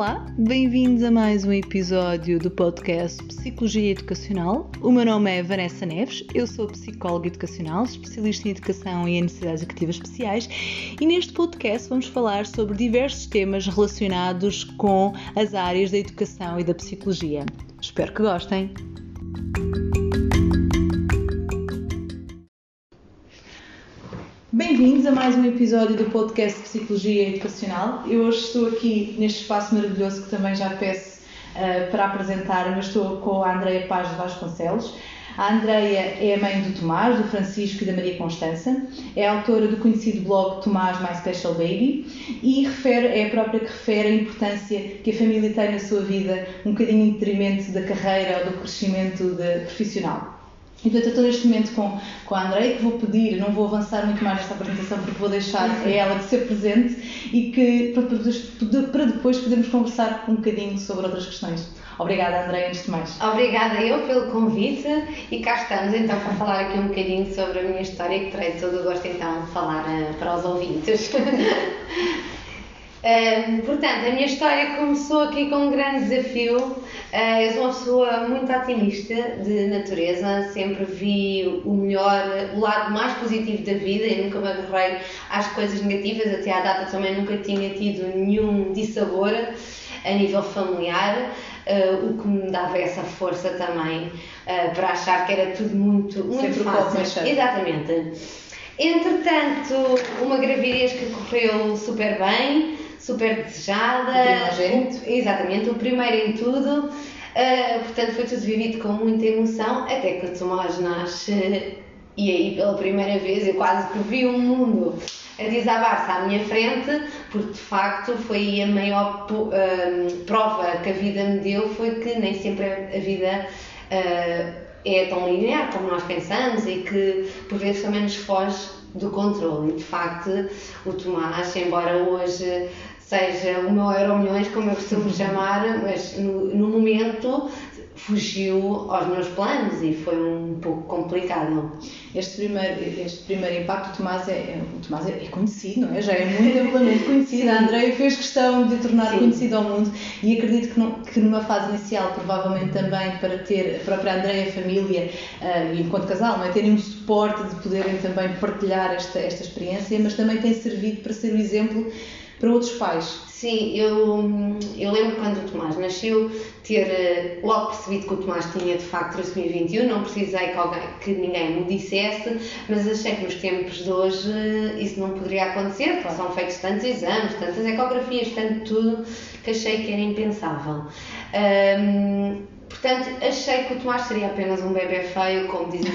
Olá, bem-vindos a mais um episódio do podcast Psicologia Educacional. O meu nome é Vanessa Neves, eu sou psicóloga educacional, especialista em educação e em necessidades educativas especiais, e neste podcast vamos falar sobre diversos temas relacionados com as áreas da educação e da psicologia. Espero que gostem. Mais um episódio do podcast Psicologia Educacional. Eu hoje estou aqui neste espaço maravilhoso que também já peço uh, para apresentar, mas estou com a Andreia Paz de Vasconcelos. A Andreia é a mãe do Tomás, do Francisco e da Maria Constança, é autora do conhecido blog Tomás My Special Baby e refere, é a própria que refere a importância que a família tem na sua vida, um bocadinho em detrimento da carreira ou do crescimento de, profissional. E portanto, eu estou neste momento com, com a Andreia, que vou pedir, não vou avançar muito mais nesta apresentação, porque vou deixar a ela de ser presente e que para, para depois podermos conversar um bocadinho sobre outras questões. Obrigada, Andréia, antes de mais. Obrigada eu pelo convite e cá estamos então para falar aqui um bocadinho sobre a minha história que terei todo o gosto então de falar uh, para os ouvintes. Uh, portanto, a minha história começou aqui com um grande desafio. Uh, eu sou uma pessoa muito otimista de natureza, sempre vi o melhor, o lado mais positivo da vida e nunca me agarrei às coisas negativas. Até à data também nunca tinha tido nenhum dissabor a nível familiar, uh, o que me dava essa força também para achar que era tudo muito, muito sempre fácil. Exatamente. Entretanto, uma gravidez que correu super bem super desejada. O exatamente, o primeiro em tudo. Uh, portanto, foi tudo vivido com muita emoção, até que o Tomás nasce e aí pela primeira vez eu quase que vi o um mundo a desabar-se à minha frente, porque de facto foi a maior uh, prova que a vida me deu, foi que nem sempre a vida uh, é tão linear como nós pensamos e que por vezes também nos foge do controle. E de facto, o Tomás, embora hoje seja o meu euro milhões, como eu costumo chamar, mas no, no momento fugiu aos meus planos e foi um pouco complicado. Este primeiro, este primeiro impacto, o Tomás, é, é o Tomás é, é conhecido, não é? Já é muito amplamente conhecido. A Andrea fez questão de tornar Sim. conhecido ao mundo e acredito que, não, que, numa fase inicial, provavelmente também para ter a própria Andrea, a família uh, e enquanto casal, não é? terem um suporte de poderem também partilhar esta, esta experiência, mas também tem servido para ser o exemplo para outros pais. Sim, eu, eu lembro quando o Tomás nasceu, ter eh, logo percebido que o Tomás tinha de facto trissomia 21, não precisei que, alguém, que ninguém me dissesse, mas achei que nos tempos de hoje eh, isso não poderia acontecer, porque são feitos tantos exames, tantas ecografias, tanto tudo, que achei que era impensável. Portanto, achei que o Tomás seria apenas um bebê feio, como dizem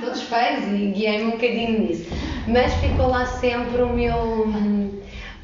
todos os pais, e guiei-me um bocadinho nisso. Mas ficou lá sempre o meu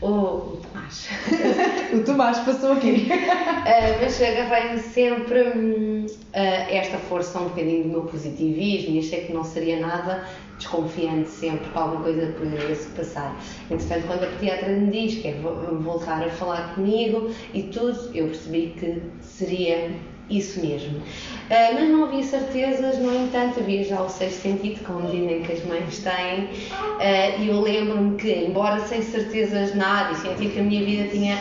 o Tomás. o Tomás passou aqui. uh, mas agarrei-me sempre uh, esta força um bocadinho do meu positivismo e achei que não seria nada desconfiante sempre que alguma coisa poderia se passar. Entretanto, quando a pediatra me diz que é voltar a falar comigo e tudo, eu percebi que seria isso mesmo. Uh, mas não havia certezas, no entanto, havia já o sexto sentido, como dizem que as mães têm, uh, e eu lembro-me que, embora sem certezas nada e sentia que a minha vida tinha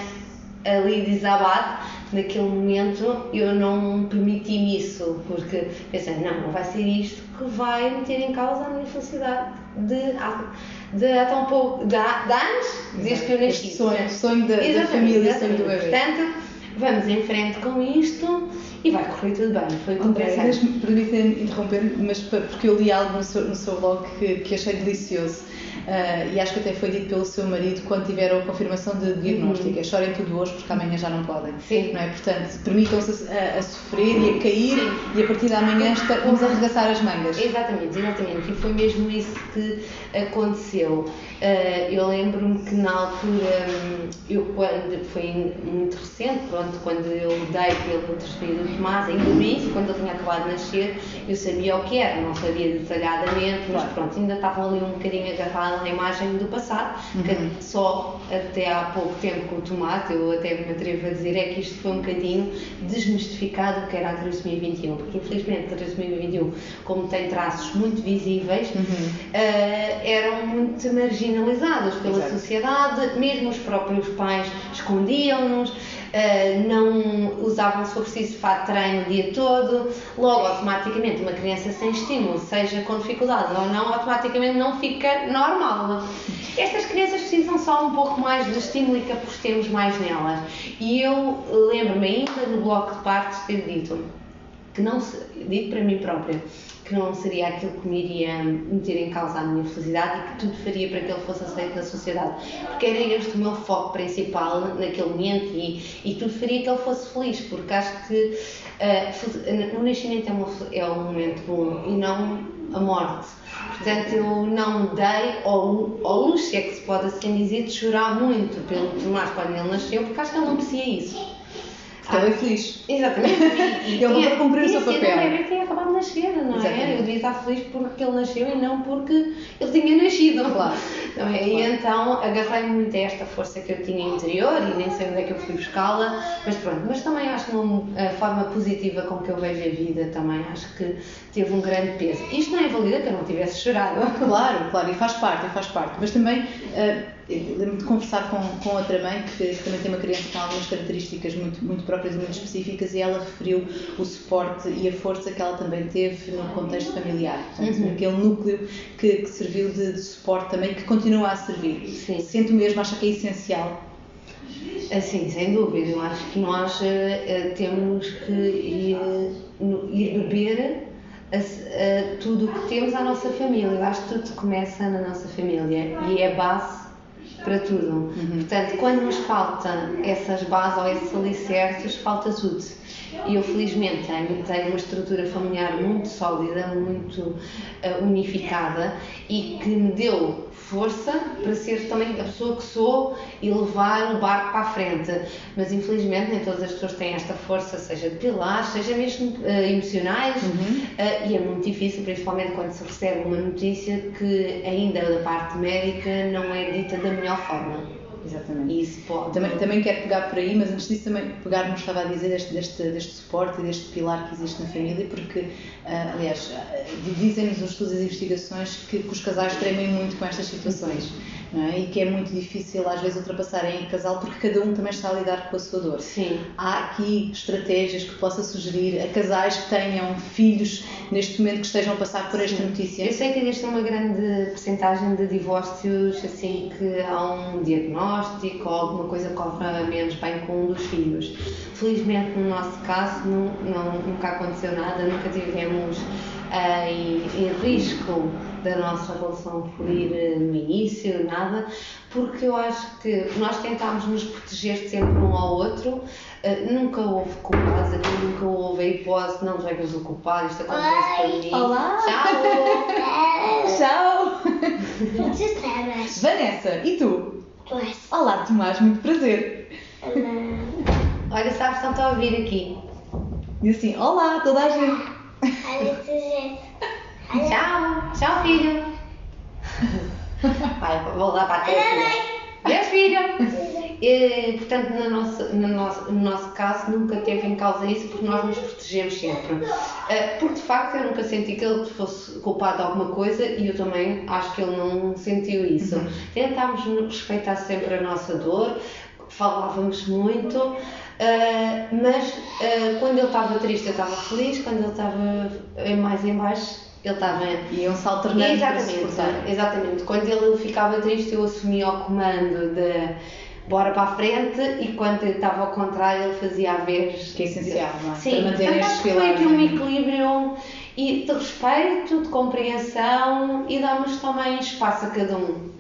ali desabado, naquele momento eu não permiti-me isso, porque pensei, não, não vai ser isto que vai meter em causa a minha felicidade de, de há tão pouco, de, há, de anos, desde que eu nasci. Este sonho, sonho da, da família, sonho do bebê. Portanto, vamos em frente com isto e vai correr tudo bem. Foi o que Permitem interromper, mas porque eu li algo no seu, no seu blog que, que achei delicioso. Uh, e acho que até foi dito pelo seu marido quando tiveram a confirmação de diagnóstico. Uhum. É chorem tudo hoje porque amanhã já não podem. Sim. Não é? Portanto, permitam-se a, a, sofrer e a cair Sim. e a partir de amanhã está, vamos arregaçar as mangas. Exatamente, exatamente. E foi mesmo isso que aconteceu. Uh, eu lembro-me que na altura, eu quando, foi muito recente, pronto, quando eu dei pelo testemunho do Tomás, ainda no início, quando ele tinha acabado de nascer, eu sabia o que era, não sabia detalhadamente, mas pronto, ainda estavam ali um bocadinho agarrados na imagem do passado, uhum. que só até há pouco tempo com o Tomate, eu até me atrevo a dizer, é que isto foi um bocadinho desmistificado o que era a trissomia 21, porque infelizmente a trissomia 21, como tem traços muito visíveis, uhum. uh, eram muito marginalizados pela Exato. sociedade, mesmo os próprios pais escondiam-nos. Uh, não usavam se for preciso fato treino o dia todo, logo automaticamente uma criança sem estímulo, seja com dificuldade ou não, automaticamente não fica normal. Estas crianças precisam só um pouco mais de estímulo e que apostemos mais nelas. E eu lembro-me ainda no bloco de partes ter dito que não se, dito para mim própria, que não seria aquilo que me iria meter em causa a minha felicidade e que tudo faria para que ele fosse aceito na sociedade. Porque era este o meu foco principal naquele momento e, e tudo faria que ele fosse feliz, porque acho que uh, o nascimento é, uma, é um momento bom e não a morte. Portanto, eu não dei ao, ao luxo, é que se pode assim dizer, de chorar muito pelo Tomás quando ele nasceu, porque acho que ele não merecia isso. Porque ele é feliz. Exatamente. E, e ele não cumprir o seu papel. Bebê tinha acabado de nascer, não Exatamente. é? Eu devia estar feliz porque ele nasceu e não porque ele tinha nascido. Claro. Não é? claro. E então agarrei muito a esta força que eu tinha interior e nem sei onde é que eu fui buscá-la, mas pronto. Mas também acho que a forma positiva com que eu vejo a vida também acho que teve um grande peso. Isto não invalida que eu não tivesse chorado. Claro, claro, e faz parte, e faz parte. Mas também. Uh, lembro-me de conversar com, com outra mãe que, também tem uma criança com algumas características muito, muito próprias e muito específicas e ela referiu o suporte e a força que ela também teve no contexto familiar, portanto, uhum. naquele núcleo que, que serviu de, de, suporte também, que continua a servir. Sim. Mesmo, acha que é essencial? Assim, sem dúvida, eu acho que nós uh, temos que ir, uh, ir beber a, a, tudo o que temos à nossa família. Eu acho que tudo começa na nossa família e é a base para tudo. Uhum. Portanto, quando nos falta essas bases ou esses alicerces, falta tudo. E eu, felizmente, tenho, tenho uma estrutura familiar muito sólida, muito uh, unificada e que me deu força para ser também a pessoa que sou e levar o barco para a frente. Mas infelizmente nem todas as pessoas têm esta força, seja de pilares, seja mesmo uh, emocionais, uhum. uh, e é muito difícil, principalmente quando se recebe uma notícia que ainda da parte médica não é dita da melhor forma. Exatamente. Isso pode. Também, também quero pegar por aí, mas antes disso também pegar, como estava a dizer, deste, deste, deste suporte e deste pilar que existe na família, porque, uh, aliás, uh, dizem-nos os estudos e as investigações que, que, os casais tremem muito com estas situações é? e que é muito difícil às vezes ultrapassarem em casal porque cada um também está a lidar com a sua dor. Sim. Há aqui estratégias que possa sugerir a casais que tenham filhos neste momento que estejam a passar por esta Sim. notícia? Eu sei que existe uma grande percentagem de divórcios assim que há um diagnóstico ou alguma coisa corre menos bem com um dos filhos. Felizmente no nosso caso não, não nunca aconteceu nada, nunca tivemos em, em risco da nossa relação fluir eh, no início, nada, porque eu acho que nós tentámos nos proteger sempre um ao outro, uh, nunca houve culpados aqui, nunca houve a hipótese, não tu é o culpado, isto acontece para mim. Olá! Tchau! Tchau! Vanessa, e tu? Tomás. Olá, Tomás, muito prazer. Olá. Olha, sabes, estão a ouvir aqui. E assim, olá, toda a gente. Tchau, tchau, filho. Vai, vou lá para a tua Deus, filho. E, portanto, no nosso, no, nosso, no nosso caso, nunca teve em causa isso porque nós nos protegemos sempre. Eh, porque, de facto, eu nunca senti que ele fosse culpado de alguma coisa e eu também acho que ele não sentiu isso. Uhum. Tentámos respeitar sempre a nossa dor, falávamos muito, uh, mas uh, quando ele estava triste eu estava feliz, quando ele estava mais em baixo ele estava. Iam-se alternando exatamente, exatamente. Quando ele ficava triste, eu assumia o comando de bora para a frente e quando ele estava ao contrário, ele fazia a vez. Que é essencial, não é? Sim, para manter estes pilares. Foi aqui um equilíbrio e de respeito, de compreensão e damos também espaço a cada um.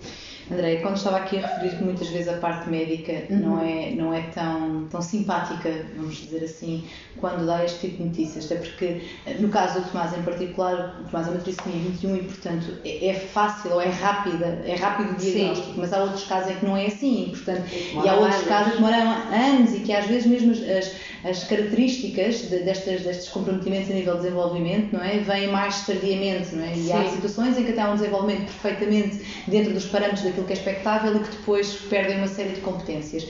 André, quando estava aqui a referir que muitas vezes a parte médica uhum. não é, não é tão, tão simpática, vamos dizer assim, quando dá este tipo de notícias, até porque no caso do Tomás em particular, o Tomás é uma trissomia 21 e portanto é, é, fácil ou é rápida, é rápido o diagnóstico, Sim. mas há outros casos em que não é assim, portanto, e há outros casos que demoram anos e que às vezes mesmo as, as características de, destas, destes comprometimentos a nível de desenvolvimento, não é, vêm mais tardiamente, não é? E Sim. há situações em que até há um desenvolvimento perfeitamente dentro dos parâmetros daquilo que é expectável e que depois perdem uma série de competências.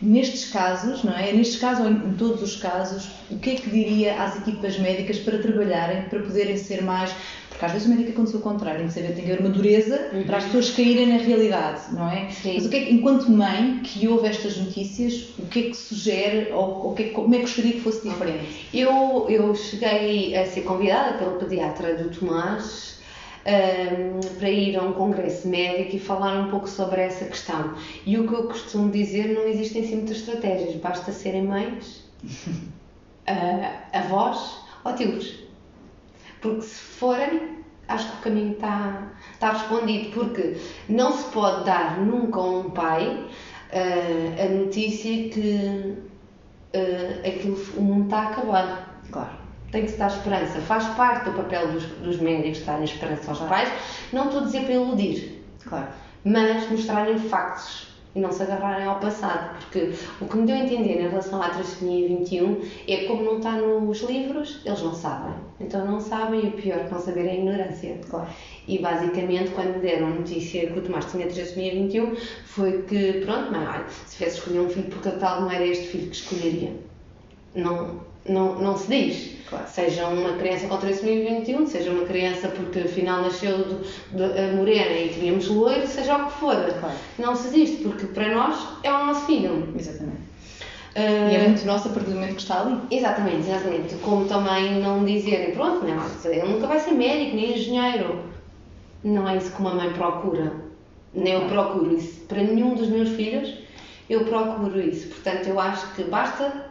Nestes casos, não é? Nestes casos ou em todos os casos, o que é que diria às equipas médicas para trabalharem, para poderem ser mais Porque às vezes o médico aconteceu o contrário, tem que saber, tem que haver uma dureza Uhum. para as pessoas caírem na realidade, não é? Sim. Mas o que é que, enquanto mãe que ouve estas notícias, o que é que sugere ou, o que é como é que gostaria que fosse diferente? Eu, eu cheguei a ser convidada pelo pediatra do Tomás ahm, para ir a um congresso médico e falar um pouco sobre essa questão. E o que eu costumo dizer, não existem assim muitas estratégias, basta serem mães, ah, avós ou tios. Porque se forem, acho que o caminho está, está respondido, porque não se pode dar nunca a um pai ah, a notícia que ah, aquilo, o mundo está a acabar. Claro. Tem que se dar esperança. Faz parte do papel dos, dos médicos darem esperança aos pais. Não estou a dizer para iludir, Claro. mas mostrarem factos e não se agarrarem ao passado. Porque o que me deu a entender em relação à trissomia 21 é que como não está nos livros, eles não sabem. Então não sabem e o pior que não saber é a ignorância. Claro. E basicamente, quando me deram a notícia que o Tomás tinha trissomia 21, foi que, pronto, mãe, olha, se tivesse escolher um filho por tal, não era este filho que escolheria. Não, não, não se diz. Claro. Seja uma criança com trissomia 21, seja uma criança porque afinal nasceu de, de, a morena e tínhamos loiro, seja o que for. Claro. Não se diz, porque para nós é o nosso filho. Exatamente. Ah, E é muito nosso a partir do momento que está ali. Exatamente, exatamente. Como também não dizerem, pronto, não, ele nunca vai ser médico nem engenheiro. Não é isso que uma mãe procura. Nem eu procuro isso. Para nenhum dos meus filhos, eu procuro isso. Portanto, eu acho que basta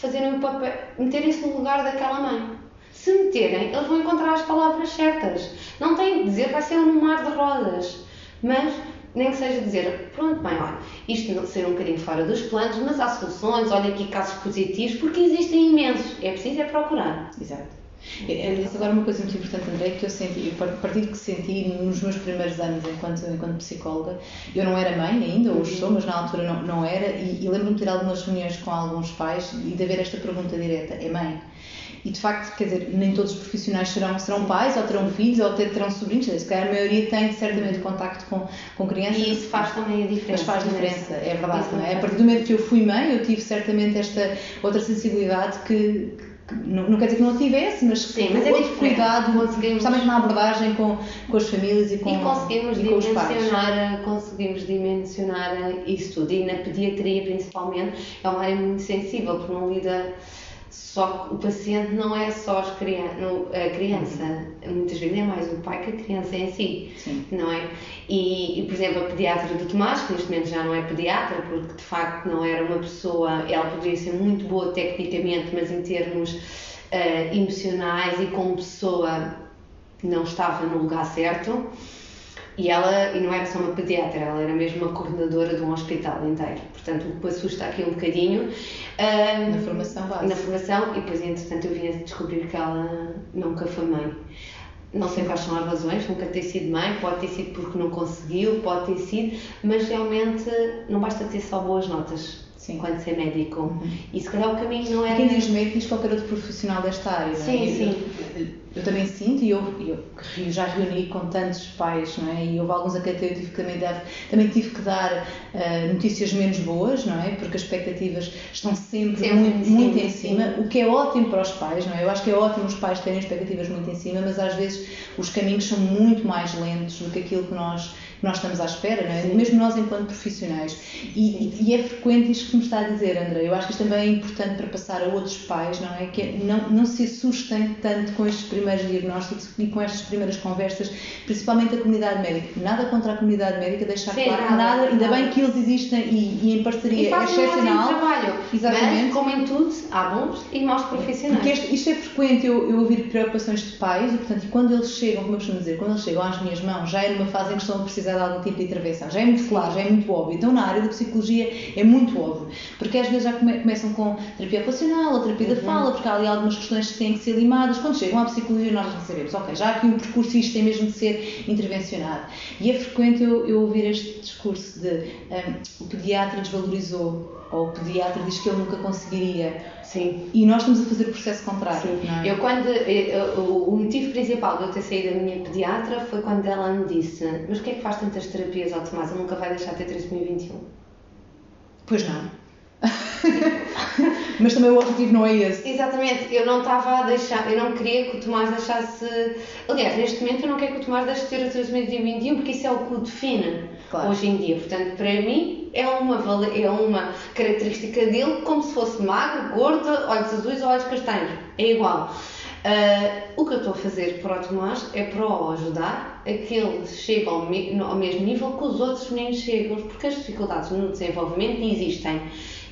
fazerem o papel, meterem-se no lugar daquela mãe. Se meterem, eles vão encontrar as palavras certas. Não têm de dizer vai ser um mar de rodas. Mas nem que seja dizer, pronto, bem, olha, isto não ser um bocadinho fora dos planos, mas há soluções, olha aqui casos positivos, porque existem imensos. É preciso é procurar. Exato. Eu disse agora uma coisa muito importante, André, que eu senti, a partir do que senti nos meus primeiros anos enquanto, enquanto psicóloga, eu não era mãe ainda, hoje sou, mas na altura não, não era, e, e lembro-me de ter algumas reuniões com alguns pais e de haver esta pergunta direta: é mãe? E de facto, quer dizer, nem todos os profissionais serão, serão pais, ou terão filhos, ou terão sobrinhos, se calhar a maioria tem certamente contacto com, com crianças. E isso faz também a diferença. Mas faz é? diferença, é verdade, Isso não é? A partir do momento que eu fui mãe, eu tive certamente esta outra sensibilidade que não, não quer dizer que não a tivesse, mas Sim, mas é outro cuidado, Conseguimos- especialmente na abordagem com, com as famílias e com, E conseguimos e com os pais. dimensionar, conseguimos dimensionar isso tudo. E na pediatria, principalmente, é uma área muito sensível, porque não lida só o paciente não é só a criança, muitas vezes é mais o pai que a criança em si, Sim. não é? E, e, por exemplo, a pediatra do Tomás, que neste momento já não é pediatra, porque de facto não era uma pessoa, ela poderia ser muito boa tecnicamente, mas em termos ah, emocionais e como pessoa não estava no lugar certo. E ela, e não era só uma pediatra, ela era mesmo uma coordenadora de um hospital inteiro. Portanto, o que me assusta aqui um bocadinho. Ah, Na formação básica. na formação, e depois, entretanto, eu vim a descobrir que ela nunca foi mãe. Não sei quais são as razões, nunca ter sido mãe, pode ter sido porque não conseguiu, pode ter sido, mas realmente não basta ter só boas notas Sim. quando ser médico. E se calhar o caminho não era. quem diz médico diz qualquer outro profissional desta área, não é? Sim, Eu- sim. Eu, eu também sinto, e eu, eu já reuni com tantos pais, não é? E houve alguns a quem eu tive que também dar, também tive que dar ah, notícias menos boas, não é? Porque as expectativas estão sempre, Sempre muito, em cima, muito em sim. cima, o que é ótimo para os pais, não é? Eu acho que é ótimo os pais terem expectativas muito em cima, mas às vezes os caminhos são muito mais lentos do que aquilo que nós nós estamos à espera, não é? Mesmo nós enquanto profissionais. E, e- é frequente isto que me está a dizer, André. Eu acho que isto também é importante para passar a outros pais, não é? Que é- não, não se assustem tanto com estes primeiros diagnósticos e com estas primeiras conversas, principalmente a comunidade médica. Nada contra a comunidade médica, deixar Sim, claro nada, nada, ainda nada. bem que eles existem e, e em parceria E excepcional. trabalho. Exatamente. Mas, como em tudo, há bons e maus profissionais. Porque este- isto é frequente eu, eu ouvir preocupações de pais e, portanto, quando eles chegam, como eu costumo dizer, quando eles chegam às minhas mãos, já é numa fase em que estão a precisar de algum tipo de intervenção. Já é muito claro, já é muito óbvio. Então, na área da psicologia é muito óbvio. Porque às vezes já come- começam com terapia ocupacional ou terapia da fala, porque há ali algumas questões que têm que ser limadas. Quando chegam à psicologia, nós já sabemos, ok, já há aqui um percurso e isto tem mesmo de ser intervencionado. E é frequente eu, eu ouvir este discurso de hum, o pediatra desvalorizou ou o pediatra diz que ele nunca conseguiria. Sim. E nós estamos a fazer o processo contrário. Sim. é? Eu quando eu- o motivo principal de eu ter saído da minha pediatra foi quando ela me disse mas o que é que faz tantas terapias ao Tomás? Ele nunca vai deixar de ter trissomia 21. Pois não. Mas também o objetivo não é esse. Exatamente, eu não estava a deixar, eu não queria que o Tomás deixasse. Aliás, neste momento eu não quero que o Tomás deixe de ter o 2021 porque isso é o que o define Claro. hoje em dia. Portanto, para mim é uma, é uma característica dele como se fosse magro, gordo, olhos azuis ou olhos castanhos. É igual. Ah, o que eu estou a fazer para o Tomás é para o ajudar a que ele chegue ao, me- ao mesmo nível que os outros meninos chegam, porque as dificuldades no desenvolvimento existem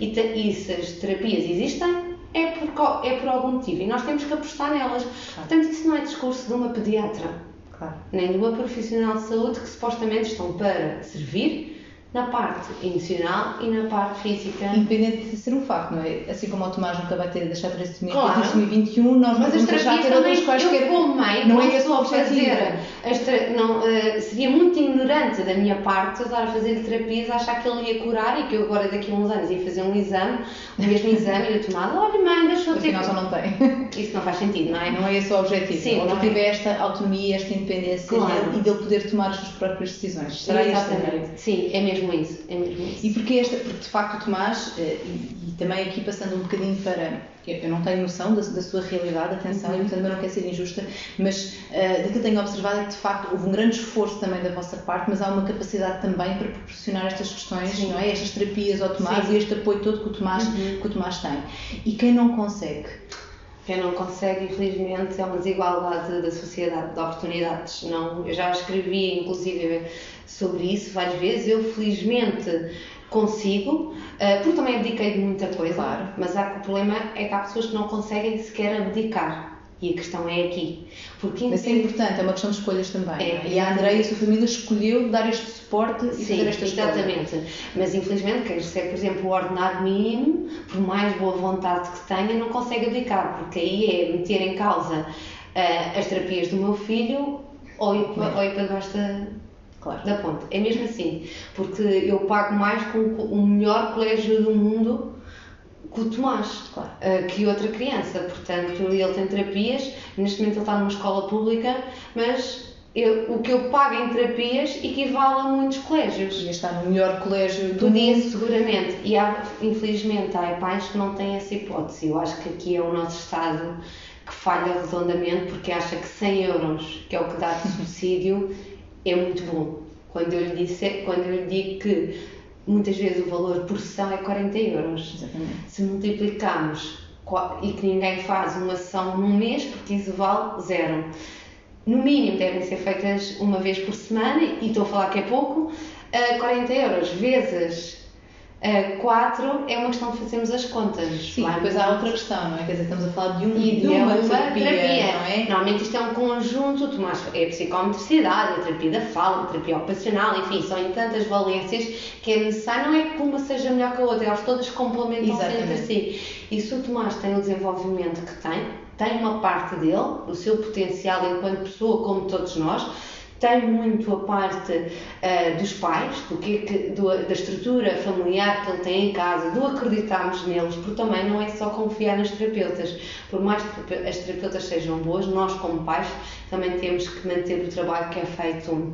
e, te- e se as terapias existem é por, é por algum motivo e nós temos que apostar nelas. Portanto, isso não é discurso de uma pediatra Claro. nem de uma profissional de saúde que supostamente estão para servir na parte emocional e na parte física. Independente de ser um facto, não é? Assim como o Tomás nunca vai ter de deixar de ter esse Claro. 2021, nós Mas as vamos deixar de ter outras quaisquer. eu como mãe, não é objetivo. fazer, tra- não, eh, seria muito ignorante da minha parte eu estar a fazer terapias, achar que ele ia curar e que eu agora daqui a uns anos ia fazer um exame, o mesmo exame e eu tomar, olha mãe, deixa eu ter... Afinal, só não tem. Isso não faz sentido, não é? Não é esse o objetivo. Sim, o não objetivo é. esta autonomia, esta independência Claro. e dele poder tomar as suas próprias decisões. Será isso? Exatamente. Sim, é mesmo isso, é mesmo isso. E porque, esta, porque de facto o Tomás, eh, e, e também aqui passando um bocadinho para. Eu eu não tenho noção da, da sua realidade, atenção, e portanto eu não quero ser injusta, mas eh, daquilo que tenho observado é que de facto houve um grande esforço também da vossa parte, mas há uma capacidade também para proporcionar estas questões, Sim. não é? Estas terapias ao Tomás Sim. e este apoio todo que o, Tomás, Uhum. que o Tomás tem. E quem não consegue? Quem não consegue, infelizmente, é uma desigualdade da sociedade de oportunidades. Não, eu já escrevi, inclusive, sobre isso várias vezes. Eu, felizmente, consigo, eh, porque também abdiquei de muita coisa, Claro. mas há, o problema é que há pessoas que não conseguem sequer abdicar. E a questão é aqui. Porque Mas é importante, é uma questão de escolhas também. É, é? e a Andrea e a sua família escolheu dar este suporte e Sim, fazer esta escolha. exatamente. Mas infelizmente quem recebe, por exemplo, o ordenado mínimo, por mais boa vontade que tenha, não consegue abdicar, porque aí é meter em causa ah, as terapias do meu filho ou ir, para- ou ir para debaixo da, Claro. da ponte. É mesmo assim, porque eu pago mais com o melhor colégio do mundo que o Tomás, Claro. ah, que outra criança. Portanto, ele tem terapias, neste momento ele está numa escola pública, mas eu- o que eu pago em terapias equivale a muitos colégios. Ia estar no melhor colégio do Podia mundo. seguramente, e há, infelizmente há pais que não têm essa hipótese. Eu acho que aqui é o nosso Estado que falha redondamente porque acha que 100 euros, que é o que dá de subsídio, é muito bom. Quando eu lhe, disse, quando eu lhe digo que muitas vezes o valor por sessão é 40 euros. Exatamente. Se multiplicamos qua- e que ninguém faz uma sessão num mês, porque isso vale zero. No mínimo devem ser feitas uma vez por semana, e estou a falar que é pouco, a 40 euros vezes 4 é uma questão de fazermos as contas. Sim, Vai depois há outra questão, não é? Quer dizer, estamos a falar de, um, E de é uma, terapia, não é? Normalmente isto é um conjunto, Tomás é a psicometricidade, a terapia da fala, a terapia ocupacional, enfim, são em tantas valências que é necessário, não é que uma seja melhor que a outra, elas todas complementam-se entre si. E se o Tomás tem o desenvolvimento que tem, tem uma parte dele, o seu potencial enquanto pessoa, como todos nós, tem muito a parte ah, dos pais, do é que- do- da estrutura familiar que ele tem em casa, do acreditarmos neles, porque também não é só confiar nas terapeutas. Por mais que as terapeutas sejam boas, nós como pais também temos que manter o trabalho que é feito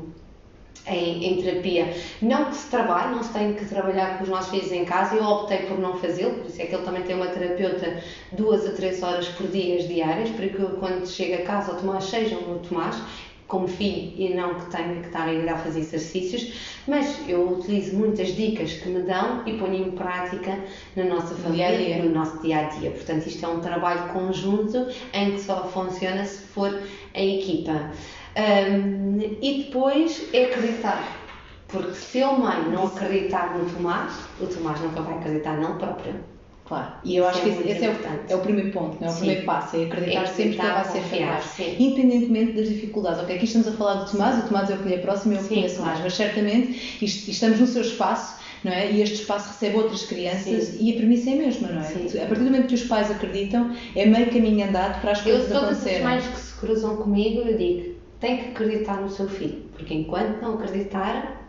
em, em terapia. Não que se trabalhe, não se tem que trabalhar com os nossos filhos em casa, eu optei por não fazê-lo, por isso é que ele também tem uma terapeuta duas a três horas por dia diárias, para que quando chega a casa o Tomás seja o Tomás, como filho e não que tenha que estar a ir a fazer exercícios, mas eu utilizo muitas dicas que me dão e ponho em prática na nossa No família, dia-a-dia. no nosso dia a dia. Portanto, isto é um trabalho conjunto em que só funciona se for a equipa. Hum, e depois é acreditar. Porque se eu, mãe, não acreditar no Tomás, o Tomás nunca vai acreditar nele próprio. Claro. E eu acho é que muito esse é o, é o primeiro ponto, não é? o Sim. primeiro passo, é acreditar É sempre que ele vai ser capaz. Independentemente das dificuldades. Ok, aqui estamos a falar do Tomás, o Tomás é o que lhe é próximo e eu Sim, conheço claro. mais, mas certamente isto- estamos no seu espaço. Não é? E este espaço recebe outras crianças Sim. e a premissa é a mesma, não é? Sim. A partir do momento que os pais acreditam, é meio caminho andado para as Eu, coisas todas as acontecerem. mães que se cruzam comigo, eu digo: tem que acreditar no seu filho, porque enquanto não acreditar,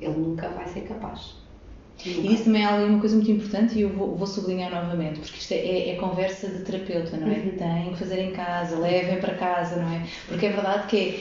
ele nunca vai ser capaz. E isso também é uma coisa muito importante e eu vou, vou sublinhar novamente, porque isto é, é- é conversa de terapeuta, não é? Uhum. Tem que fazer em casa, levem para casa, não é? Porque é verdade que é,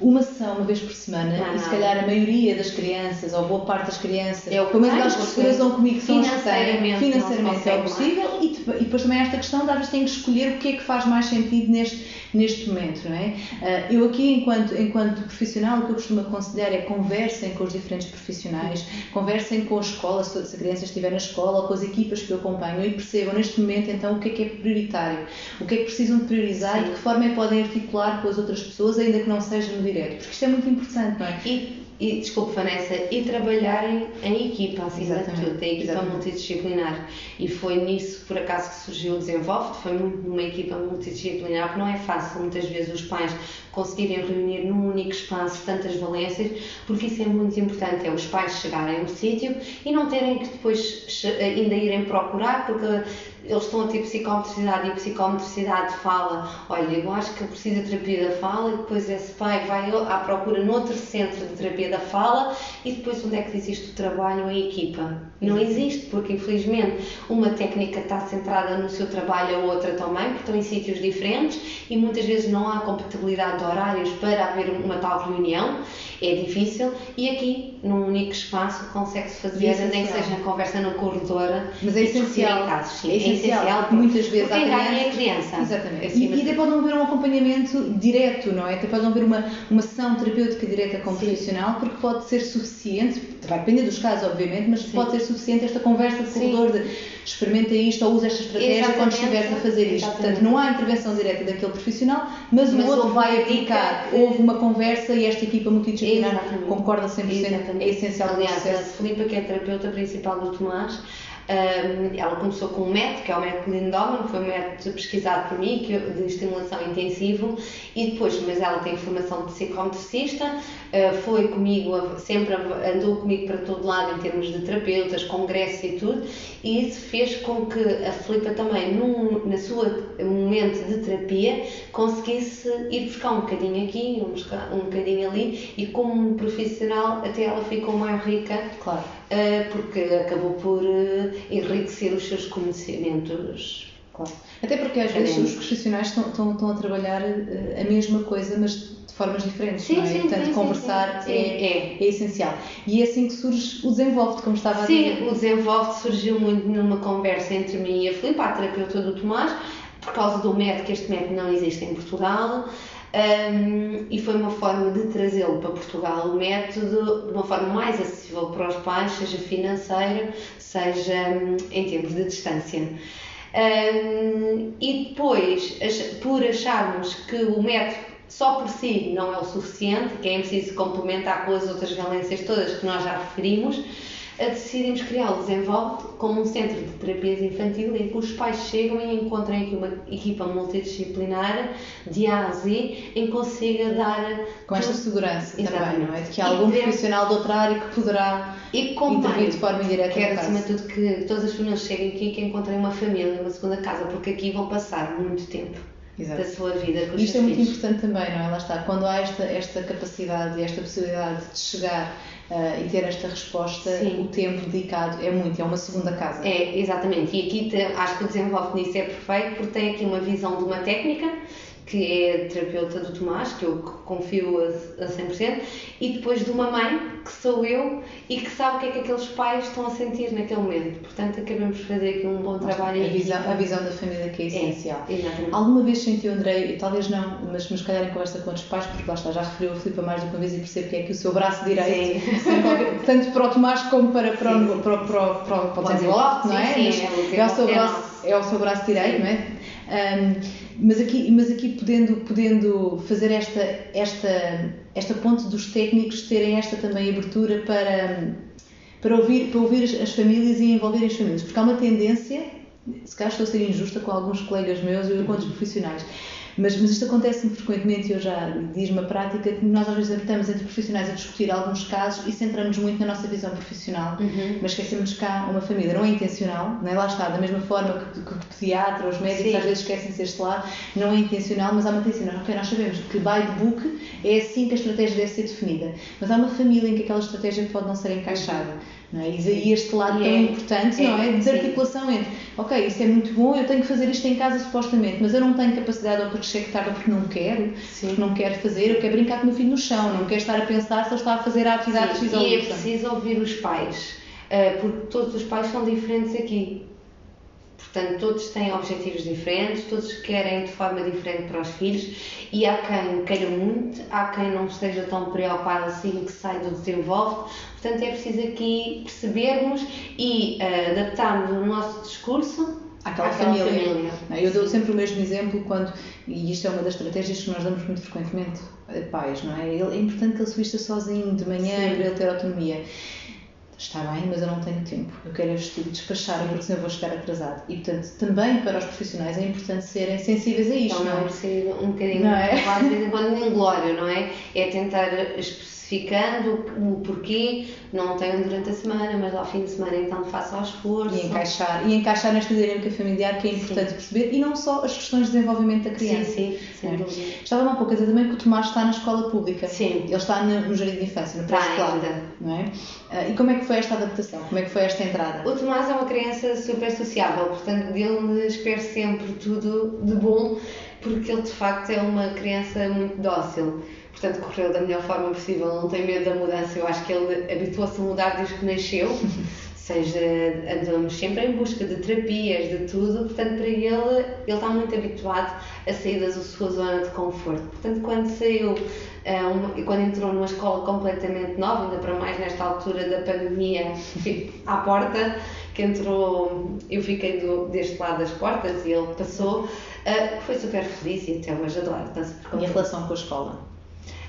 uma sessão uma vez por semana Não, e se calhar a maioria das crianças, ou boa parte das crianças, É o que pelo menos aquelas que cruzam comigo são as que têm, financeiramente financeiramente é o consegue possível e, e depois também há esta questão de às vezes têm que escolher o que é que faz mais sentido neste, neste momento, não é? Ah, eu aqui, enquanto, enquanto profissional, o que eu costumo aconselhar é conversem com os diferentes profissionais, conversem com a escola, se a criança estiver na escola, ou com as equipas que o acompanham e percebam neste momento então o que é que é prioritário, o que é que precisam de priorizar e Sim. de que forma é que podem articular com as outras pessoas, ainda que não seja no direto, porque isto é muito importante, não é? E, e desculpe, Vanessa, e trabalharem em equipa, acima de tudo, a equipa exatamente. multidisciplinar. E foi nisso, por acaso, que surgiu o Desenvolve, foi numa equipa multidisciplinar, porque não é fácil, muitas vezes, os pais conseguirem reunir num único espaço tantas valências, porque isso é muito importante, é os pais chegarem no sítio e não terem que depois che- ainda irem procurar, porque eles estão a ter psicomotricidade e a psicomotricidade fala, olha, eu acho que eu preciso de terapia da fala e depois esse pai vai à procura noutro centro de terapia da fala e depois onde é que existe o trabalho em equipa? Não existe, porque infelizmente uma técnica está centrada no seu trabalho, a outra também, porque estão em sítios diferentes e muitas vezes não há compatibilidade de horários para haver uma tal reunião, é difícil e aqui, num único espaço, consegue-se fazer, é nem que seja conversa no corredor Mas é essencial. casos, sim, é essencial, porque muitas vezes porque há quem ganha é a crianças- criança. Exatamente. E, e até pode não haver um acompanhamento direto, não é? Até pode não haver uma, uma sessão terapêutica direta com o Sim. profissional, porque pode ser suficiente, vai depender dos casos, obviamente, mas Sim. pode ser suficiente esta conversa de corredor de experimenta isto ou usa esta estratégia quando Exatamente. estiveres a fazer isto. Exatamente. Portanto, não há intervenção direta daquele profissional, mas, Mas o outro vai aplicar. que- Houve uma conversa e esta equipa multidisciplinar concorda 100%, Exatamente. é essencial Aliás, a. Filipa, que é a terapeuta principal do Tomás, hum, ela começou com um método, que é o método Lindoman, que foi um método pesquisado por mim, que de estimulação intensivo, e depois, mas ela tem formação de psicometricista, uh, foi comigo, sempre andou comigo para todo lado em termos de terapeutas, congressos e tudo, e isso fez com que a Filipa também, num, na sua momento de terapia, conseguisse ir buscar um bocadinho aqui, um, um bocadinho ali, e como profissional até ela ficou mais rica Claro. Uh, porque acabou por uh, enriquecer os seus conhecimentos. Claro. Até porque às vezes os profissionais estão, estão, estão a trabalhar eh, a mesma coisa, mas de formas diferentes, Sim, não é? sim, Portanto, sim, sim, conversar sim. É, Sim, é essencial. E é assim que surge o desenvolve, como estava a Sim, dizer. o desenvolve surgiu muito numa conversa entre mim e a Filipe, a terapeuta do Tomás, por causa do método, que este método não existe em Portugal. Um, e foi uma forma de trazê-lo para Portugal, o método de uma forma mais acessível para os pais, seja financeiro, seja hum, em termos de distância. Um, e depois, por acharmos que o método só por si não é o suficiente, que é preciso complementar com as outras valências todas que nós já referimos, decidimos criar o Desenvolve como um centro de terapias infantil em que os pais chegam e encontram aqui uma equipa multidisciplinar de A a Z em que consiga dar Com esta segurança também, Exatamente. não é? De que há algum profissional de outra área que poderá e intervir de forma indireta Quero, acima de tudo, que todas as famílias cheguem aqui e que encontrem uma família, uma segunda casa, porque aqui vão passar muito tempo Exato. da sua vida com os Isto é muito filhos. importante também, não é? Lá está. Quando há esta, esta capacidade e esta possibilidade de chegar ah, e ter esta resposta, Sim. o tempo dedicado é muito, é uma segunda casa. É, exatamente. E aqui te- acho que o desenvolve nisso é perfeito porque tem aqui uma visão de uma técnica que é terapeuta do Tomás, que eu confio a, a 100%, e depois de uma mãe, que sou eu, e que sabe o que é que aqueles pais estão a sentir naquele momento. Portanto, acabamos de fazer aqui um bom trabalho a, visão, a visão da família que é É, essencial. exatamente. Alguma vez sentiu, André, e talvez não, mas, mas calhar em conversa com outros pais, porque lá está, já referiu a Filipe mais de uma vez e percebo que é que o seu braço direito, qualquer- tanto para o Tomás como para, para, o, Sim. para, para, para, o- para o desenvolve, não é? sim, sim, é o é, o seu é braço, é o seu braço direito, não é? Ahm, mas aqui, mas aqui podendo, podendo fazer esta, esta, esta ponte dos técnicos terem esta também abertura para, para ouvir, para ouvir as, as famílias e envolver as famílias, porque há uma tendência, se calhar estou a ser injusta com alguns colegas meus e com outros profissionais, mas, mas isto acontece-me frequentemente e eu já diz-me a prática que nós às vezes estamos entre profissionais a discutir alguns casos e centramos muito na nossa visão profissional, Uhum. mas esquecemos que há uma família, não é intencional, não é? lá está, da mesma forma que, que o pediatra, os médicos Sim. às vezes esquecem-se deste lado, não é intencional, mas há uma intenção, ok, nós sabemos que by the book é assim que a estratégia deve ser definida, mas há uma família em que aquela estratégia pode não ser encaixada. Não é? E este lado E tão é- importante, não é? é, De sim. articulação entre, ok, isso é muito bom, eu tenho que fazer isto em casa supostamente, mas eu não tenho capacidade ou porque chego tarde ou porque não quero, Sim. porque não quero fazer, eu quero brincar com o meu filho no chão, não quero estar a pensar se ele está a fazer a atividade X ou e é preciso ouvir os pais, eh, porque todos os pais são diferentes aqui. Portanto, todos têm objetivos diferentes, todos querem de forma diferente para os filhos e há quem queira muito, há quem não esteja tão preocupado assim que sai do desenvolve. Portanto, é preciso aqui percebermos e eh, adaptarmos o nosso discurso Àquela, família. família. Não, Eu dou sempre o mesmo exemplo quando, e isto é uma das estratégias que nós damos muito frequentemente a pais, não é? É importante que ele se vista sozinho de manhã Sim. para ele ter autonomia. Está bem, mas eu não tenho tempo. Eu quero é vestir e despachar, porque senão vou chegar atrasado. E, portanto, também para os profissionais é importante serem sensíveis a isto, Então não é? ser um bocadinho, Não é? de vez em quando, um glório, não é? É tentar especificando o porquê, não tenho durante a semana, mas ao fim de semana então faço ao esforço. E encaixar, e encaixar nesta dinâmica familiar que é importante perceber, e não só as questões de desenvolvimento da Sim, criança. sim, É. dúvida. Estava há pouco a dizer também que o Tomás está na escola pública. Sim. Ele está no, no jardim de infância, no pré-escolar. Não é? Ah, e como é que foi esta adaptação? Como é que foi esta entrada? O Tomás é uma criança super sociável, portanto dele espero sempre tudo de bom, porque ele de facto é uma criança muito dócil. Portanto, correu da melhor forma possível, não tem medo da mudança. Eu acho que ele habituou-se a mudar desde que nasceu. seja, andamos sempre em busca de terapias, de tudo, portanto, para ele, ele está muito habituado a sair da sua zona de conforto. Portanto, quando saiu eh, e quando entrou numa escola completamente nova, ainda para mais nesta altura da pandemia, à porta, que entrou, eu fiquei do, deste lado das portas e ele passou, eh, foi super feliz e até hoje adoro. Super E a relação com a escola?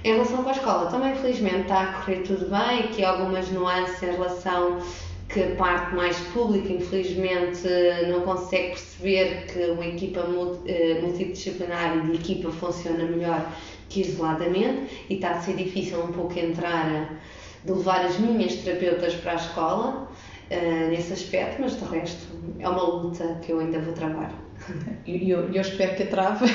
Em relação com a escola, também felizmente está a correr tudo bem, aqui algumas nuances em relação que a parte mais pública, infelizmente, não consegue perceber que uma equipa eh, multidisciplinar e de equipa funciona melhor que isoladamente. E está a ser difícil um pouco entrar, de levar as minhas terapeutas para a escola eh, nesse aspecto, mas de resto é uma luta que eu ainda vou travar. E eu, eu espero que a trave,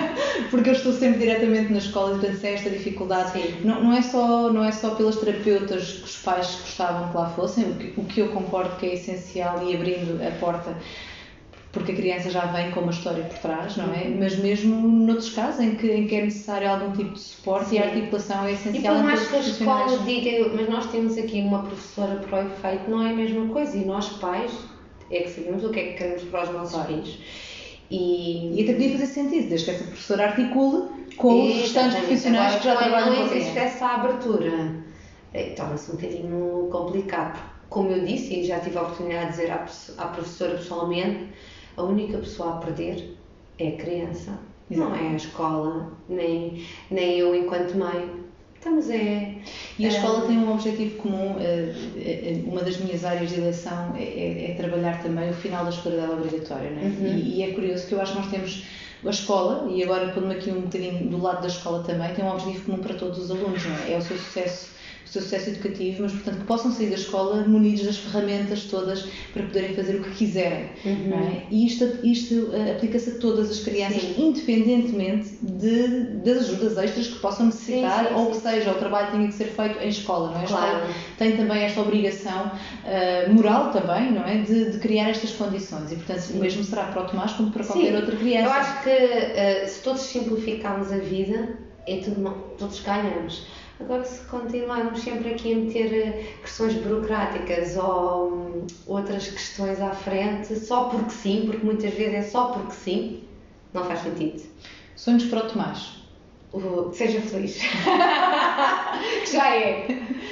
porque eu estou sempre diretamente na escola e portanto sei esta dificuldade. Sim. Não, não, é só, não é só pelas terapeutas que os pais gostavam que lá fossem, o que, o que eu concordo que é essencial e abrindo a porta, porque a criança já vem com uma história por trás, não é? Mas mesmo noutros casos em que, em que é necessário algum tipo de suporte e a Sim. articulação é E essencial por em mais que a escola diga, mas nós temos aqui uma professora para o efeito, não é a mesma coisa. E nós, pais, é que sabemos o que é que queremos para os nossos Claro. filhos. E, E até podia fazer sentido, desde que essa professora articule com os restantes profissionais Agora, que já trabalham com a não existe essa abertura, eh, torna-se um bocadinho complicado. Como eu disse, e já tive a oportunidade de dizer à professora pessoalmente, a única pessoa a perder é a criança. Não é a escola, nem, nem eu enquanto mãe. Estamos é... E a é, escola tem um objetivo comum, eh, eh, uma das minhas áreas de eleição é, é- é trabalhar também o final da escolaridade obrigatória, não é? Uhum. E, e é curioso que eu acho que nós temos a escola, e agora pondo-me aqui um bocadinho do lado da escola também, tem um objetivo comum para todos os alunos, não é? É o seu sucesso, o seu sucesso educativo, mas portanto que possam sair da escola munidos das ferramentas todas para poderem fazer o que quiserem, Uhum. não é? E isto, isto eh, aplica-se a todas as crianças, Sim. independentemente de, das ajudas extras que possam necessitar Sim, sim, ou que seja, o trabalho tenha que ser feito em escola, não é? Claro. tem também esta obrigação ah, moral também, não é? De, de criar estas condições e, portanto, o mesmo será para o Tomás como para qualquer outra criança. Eu acho que eh, se todos simplificarmos a vida, é tudo, todos ganhamos. Agora, se continuarmos sempre aqui a meter eh, questões burocráticas ou hum, outras questões à frente, só porque sim, porque muitas vezes é só porque sim, não faz sentido. Sonhos para o Tomás. O- seja feliz. já é.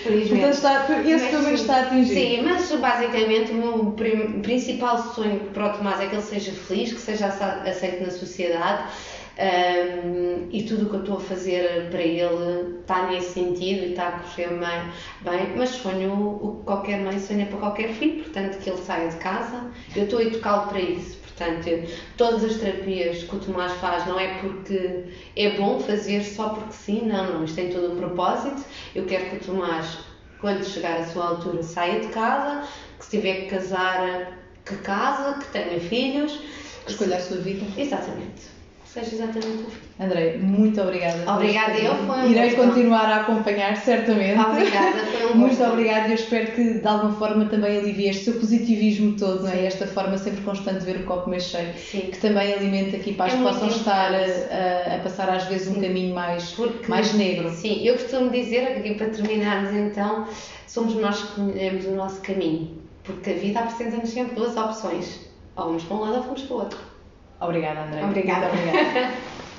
Felizmente. Portanto, está, esse Mas pelo menos está atingido. Sim, mas basicamente o meu prim- principal sonho para o Tomás é que ele seja feliz, que seja ace- aceito na sociedade hum, e tudo o que eu estou a fazer para ele está nesse sentido e está a correr bem, bem, mas sonho o que qualquer mãe sonha para qualquer filho, portanto que ele saia de casa, eu estou a educá-lo para isso. Portanto, todas as terapias que o Tomás faz não é porque é bom fazer só porque sim, não, não, isto tem todo um propósito. Eu quero que o Tomás, quando chegar a sua altura, saia de casa, que se tiver que casar, que casa, que tenha filhos. Que escolha a sua vida. Exatamente. Seja exatamente o fim. André, muito obrigada. Obrigada, eu, foi um Irei gosto. continuar a acompanhar, certamente. Obrigada, foi um Muito gosto. obrigada e eu espero que de alguma forma também alivie este seu positivismo todo, é? Esta forma sempre constante de ver o copo meio cheio, Sim. que também alimenta aqui para É que possam estar a- a passar às vezes um Sim. caminho mais, Porque- mais negro. Sim, eu costumo dizer, aqui para terminarmos então, somos nós que escolhemos o nosso caminho. Porque a vida apresenta-nos sempre duas opções. Ou vamos para um lado ou vamos para o outro. Obrigada, André. Obrigada. Obrigada.